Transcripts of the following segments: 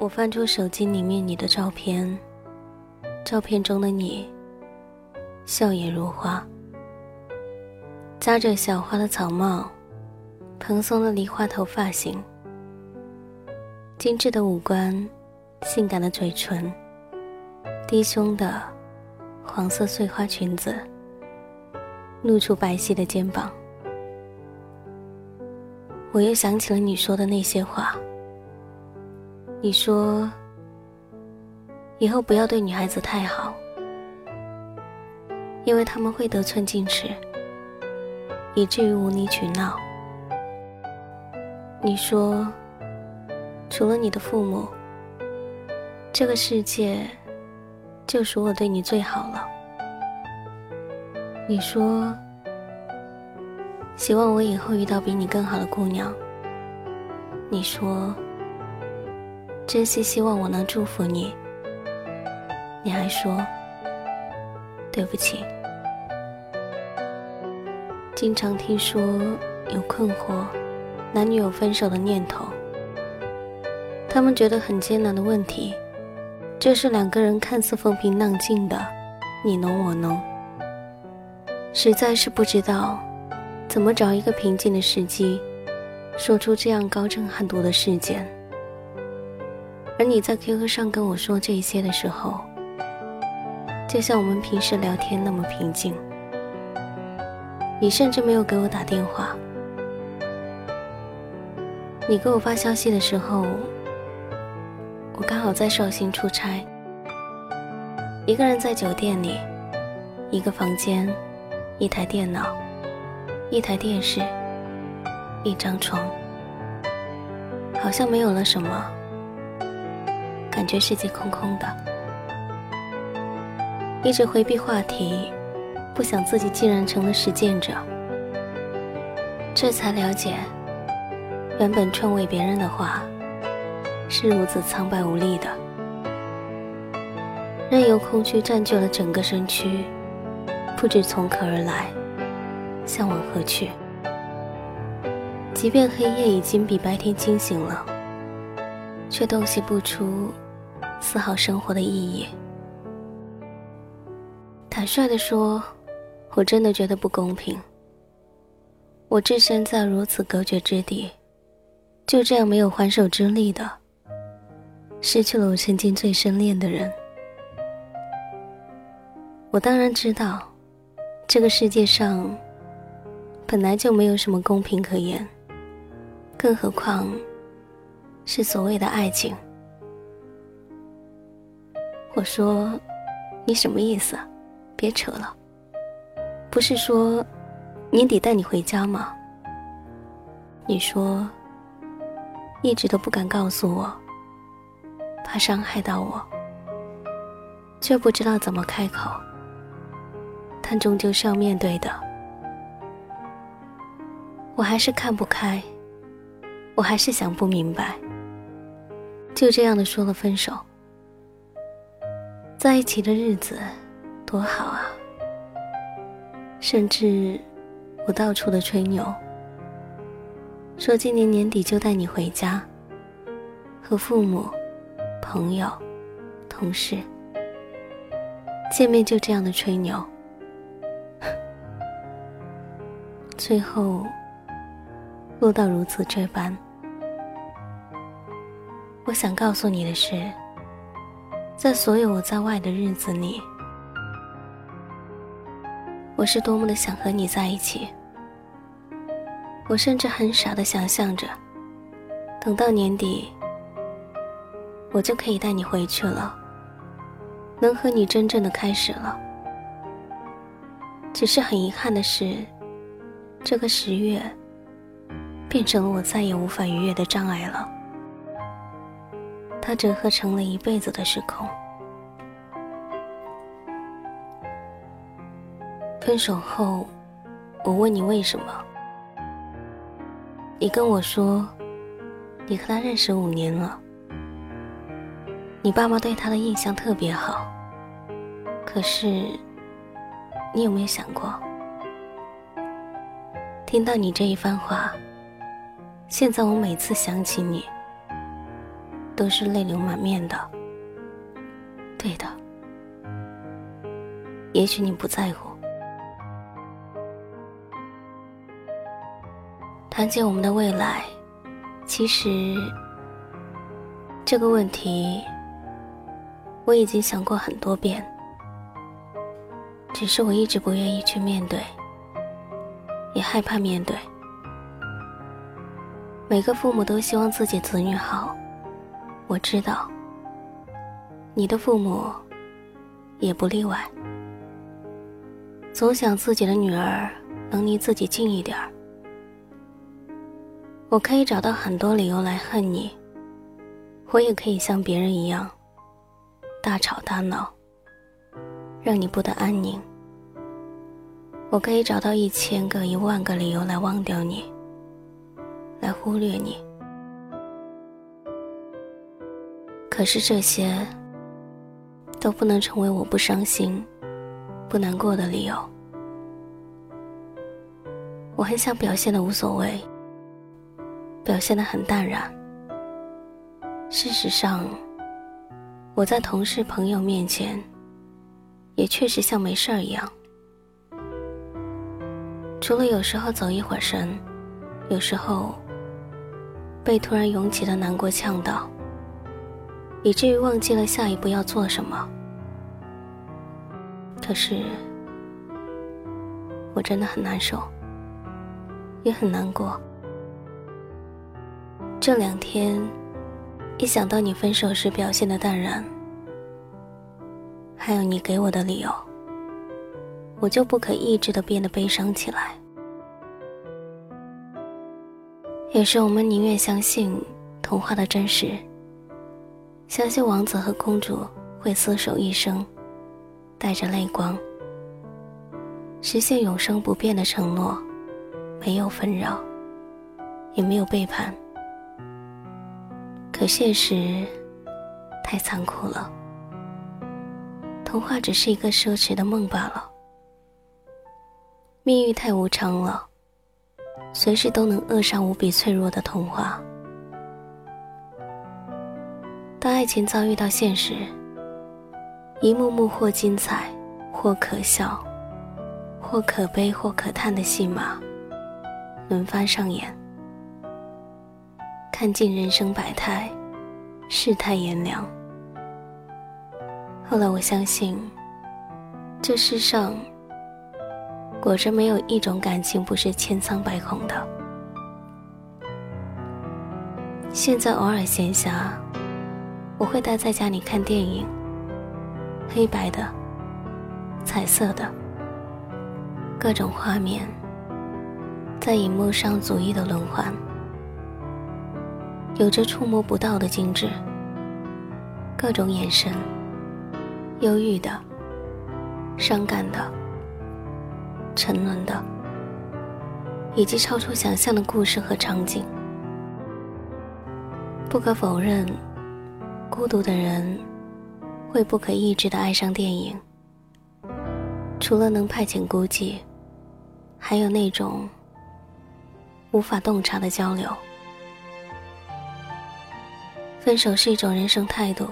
我翻出手机里面你的照片，照片中的你，笑靥如花，扎着小花的草帽，蓬松的梨花头发型，精致的五官，性感的嘴唇，低胸的黄色碎花裙子，露出白皙的肩膀。我又想起了你说的那些话。你说：“以后不要对女孩子太好，因为他们会得寸进尺，以至于无理取闹。”你说：“除了你的父母，这个世界就属我对你最好了。”你说：“希望我以后遇到比你更好的姑娘。”你说。真心希望我能祝福你。你还说对不起。经常听说有困惑，男女有分手的念头。他们觉得很艰难的问题，就是两个人看似风平浪静的你侬我侬，实在是不知道怎么找一个平静的时机，说出这样高震撼度的事件。而你在 QQ 上跟我说这些的时候，就像我们平时聊天那么平静。你甚至没有给我打电话。你给我发消息的时候，我刚好在绍兴出差，一个人在酒店里，一个房间，一台电脑，一台电视，一张床，好像没有了什么。感觉世界空空的，一直回避话题，不想自己竟然成了实践者。这才了解，原本劝慰别人的话，是如此苍白无力的。任由空虚占据了整个身躯，不知从何而来，向往何去。即便黑夜已经比白天清醒了，却洞悉不出。丝毫生活的意义。坦率地说，我真的觉得不公平。我置身在如此隔绝之地，就这样没有还手之力的，失去了我曾经最深恋的人。我当然知道，这个世界上本来就没有什么公平可言，更何况是所谓的爱情。我说：“你什么意思？别扯了。不是说年底带你回家吗？你说一直都不敢告诉我，怕伤害到我，却不知道怎么开口。但终究是要面对的。我还是看不开，我还是想不明白。就这样的说了分手。”在一起的日子多好啊！甚至我到处的吹牛，说今年年底就带你回家，和父母、朋友、同事见面，就这样的吹牛，最后落到如此这般。我想告诉你的是。在所有我在外的日子里，我是多么的想和你在一起。我甚至很傻的想象着，等到年底，我就可以带你回去了，能和你真正的开始了。只是很遗憾的是，这个十月，变成了我再也无法逾越的障碍了。它折合成了一辈子的时空。分手后，我问你为什么，你跟我说，你和他认识五年了，你爸妈对他的印象特别好。可是，你有没有想过，听到你这一番话，现在我每次想起你。都是泪流满面的。对的，也许你不在乎。谈起我们的未来，其实这个问题我已经想过很多遍，只是我一直不愿意去面对，也害怕面对。每个父母都希望自己子女好，我知道，你的父母也不例外，总想自己的女儿能离自己近一点儿。我可以找到很多理由来恨你，我也可以像别人一样大吵大闹，让你不得安宁。我可以找到一千个、一万个理由来忘掉你，来忽略你。可是这些都不能成为我不伤心、不难过的理由。我很想表现的无所谓。表现的很淡然。事实上，我在同事朋友面前，也确实像没事儿一样。除了有时候走一会儿神，有时候被突然涌起的难过呛到，以至于忘记了下一步要做什么。可是，我真的很难受，也很难过。这两天，一想到你分手时表现的淡然，还有你给我的理由，我就不可抑制的变得悲伤起来。有时我们宁愿相信童话的真实，相信王子和公主会厮守一生，带着泪光，实现永生不变的承诺，没有纷扰，也没有背叛。可现实太残酷了，童话只是一个奢侈的梦罢了。命运太无常了，随时都能扼杀无比脆弱的童话。当爱情遭遇到现实，一幕幕或精彩，或可笑，或可悲，或可叹的戏码轮番上演。看尽人生百态，世态炎凉。后来我相信，这世上果真没有一种感情不是千疮百孔的。现在偶尔闲暇，我会待在家里看电影，黑白的、彩色的，各种画面在荧幕上逐一的轮换。有着触摸不到的精致，各种眼神，忧郁的、伤感的、沉沦的，以及超出想象的故事和场景。不可否认，孤独的人会不可抑制的爱上电影。除了能派遣孤寂，还有那种无法洞察的交流。分手是一种人生态度。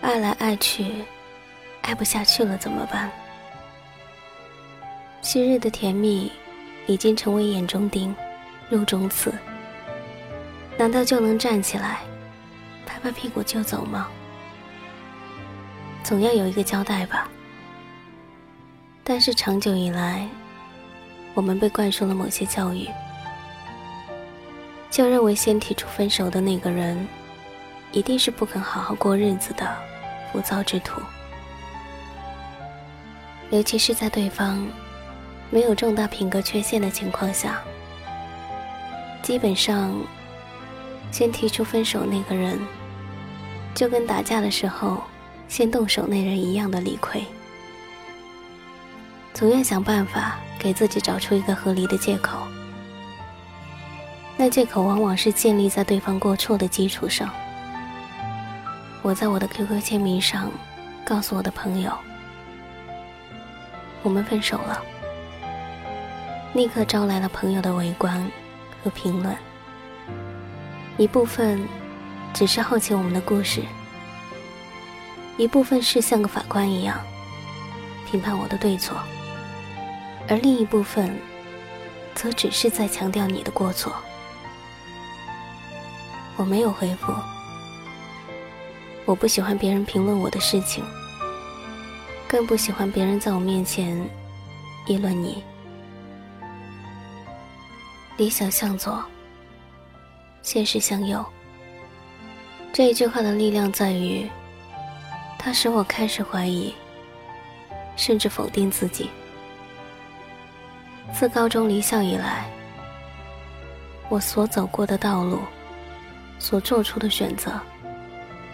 爱来爱去，爱不下去了怎么办？昔日的甜蜜，已经成为眼中钉、肉中刺。难道就能站起来，拍屁股就走吗？总要有一个交代吧。但是长久以来，我们被灌输了某些教育。就认为先提出分手的那个人，一定是不肯好好过日子的浮躁之徒。尤其是在对方没有重大品格缺陷的情况下，基本上先提出分手那个人，就跟打架的时候先动手那人一样的理亏，总要想办法给自己找出一个合理的借口。那借口往往是建立在对方过错的基础上。我在我的 QQ 签名上告诉我的朋友，我们分手了，立刻招来了朋友的围观和评论。一部分只是好奇我们的故事，一部分是像个法官一样评判我的对错，而另一部分则只是在强调你的过错。我没有回复，我不喜欢别人评论我的事情，更不喜欢别人在我面前议论你。理想向左，现实向右。这一句话的力量在于，它使我开始怀疑，甚至否定自己。自高中离校以来，我所走过的道路。所做出的选择，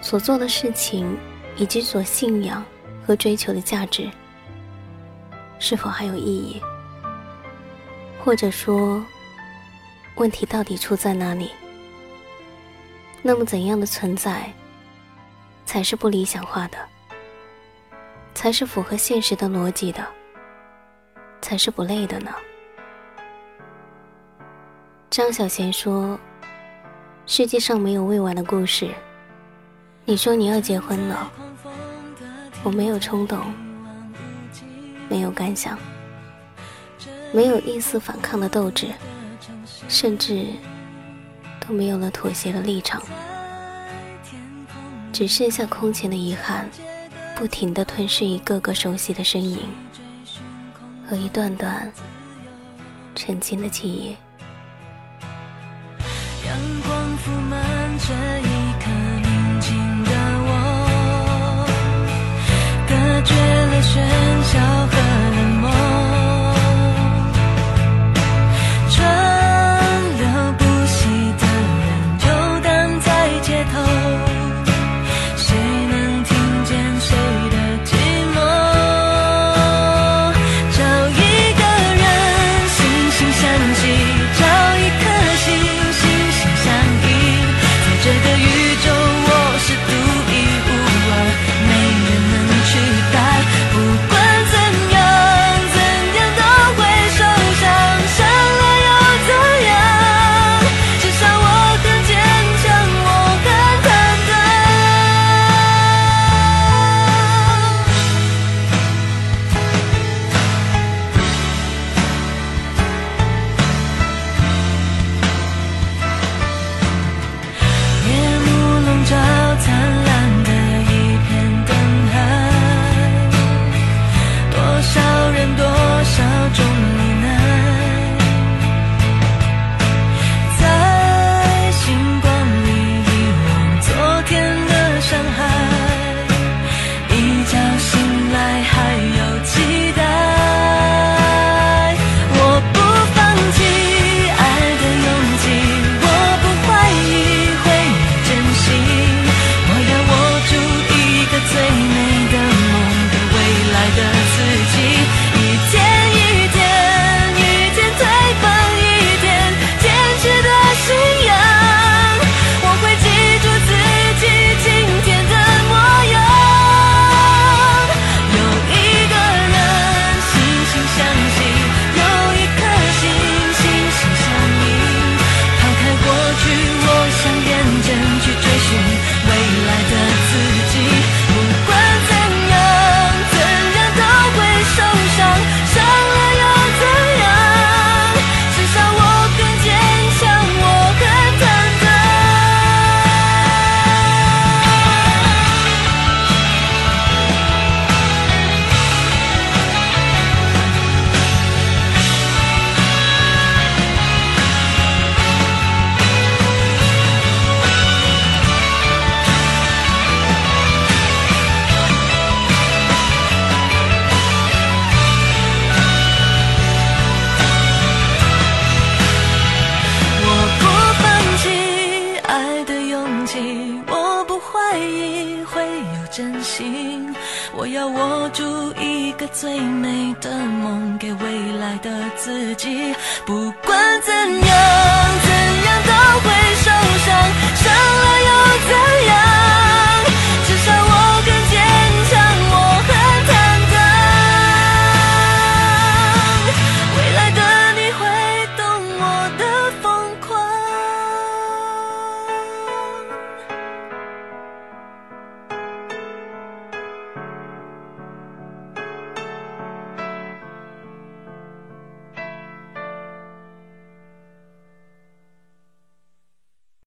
所做的事情，以及所信仰和追求的价值，是否还有意义？或者说，问题到底出在哪里？那么，怎样的存在才是不理想化的？才是符合现实的逻辑的？才是不累的呢？张小娴说。世界上没有未完的故事。你说你要结婚了，我没有冲动，没有感想，没有一丝反抗的斗志，甚至没有了妥协的立场，只剩下空前的遗憾，不停的吞噬一个个熟悉的身影和一段段沉静的记忆。覆满这一刻宁静的我，隔绝了喧嚣和个最美的梦，给未来的自己。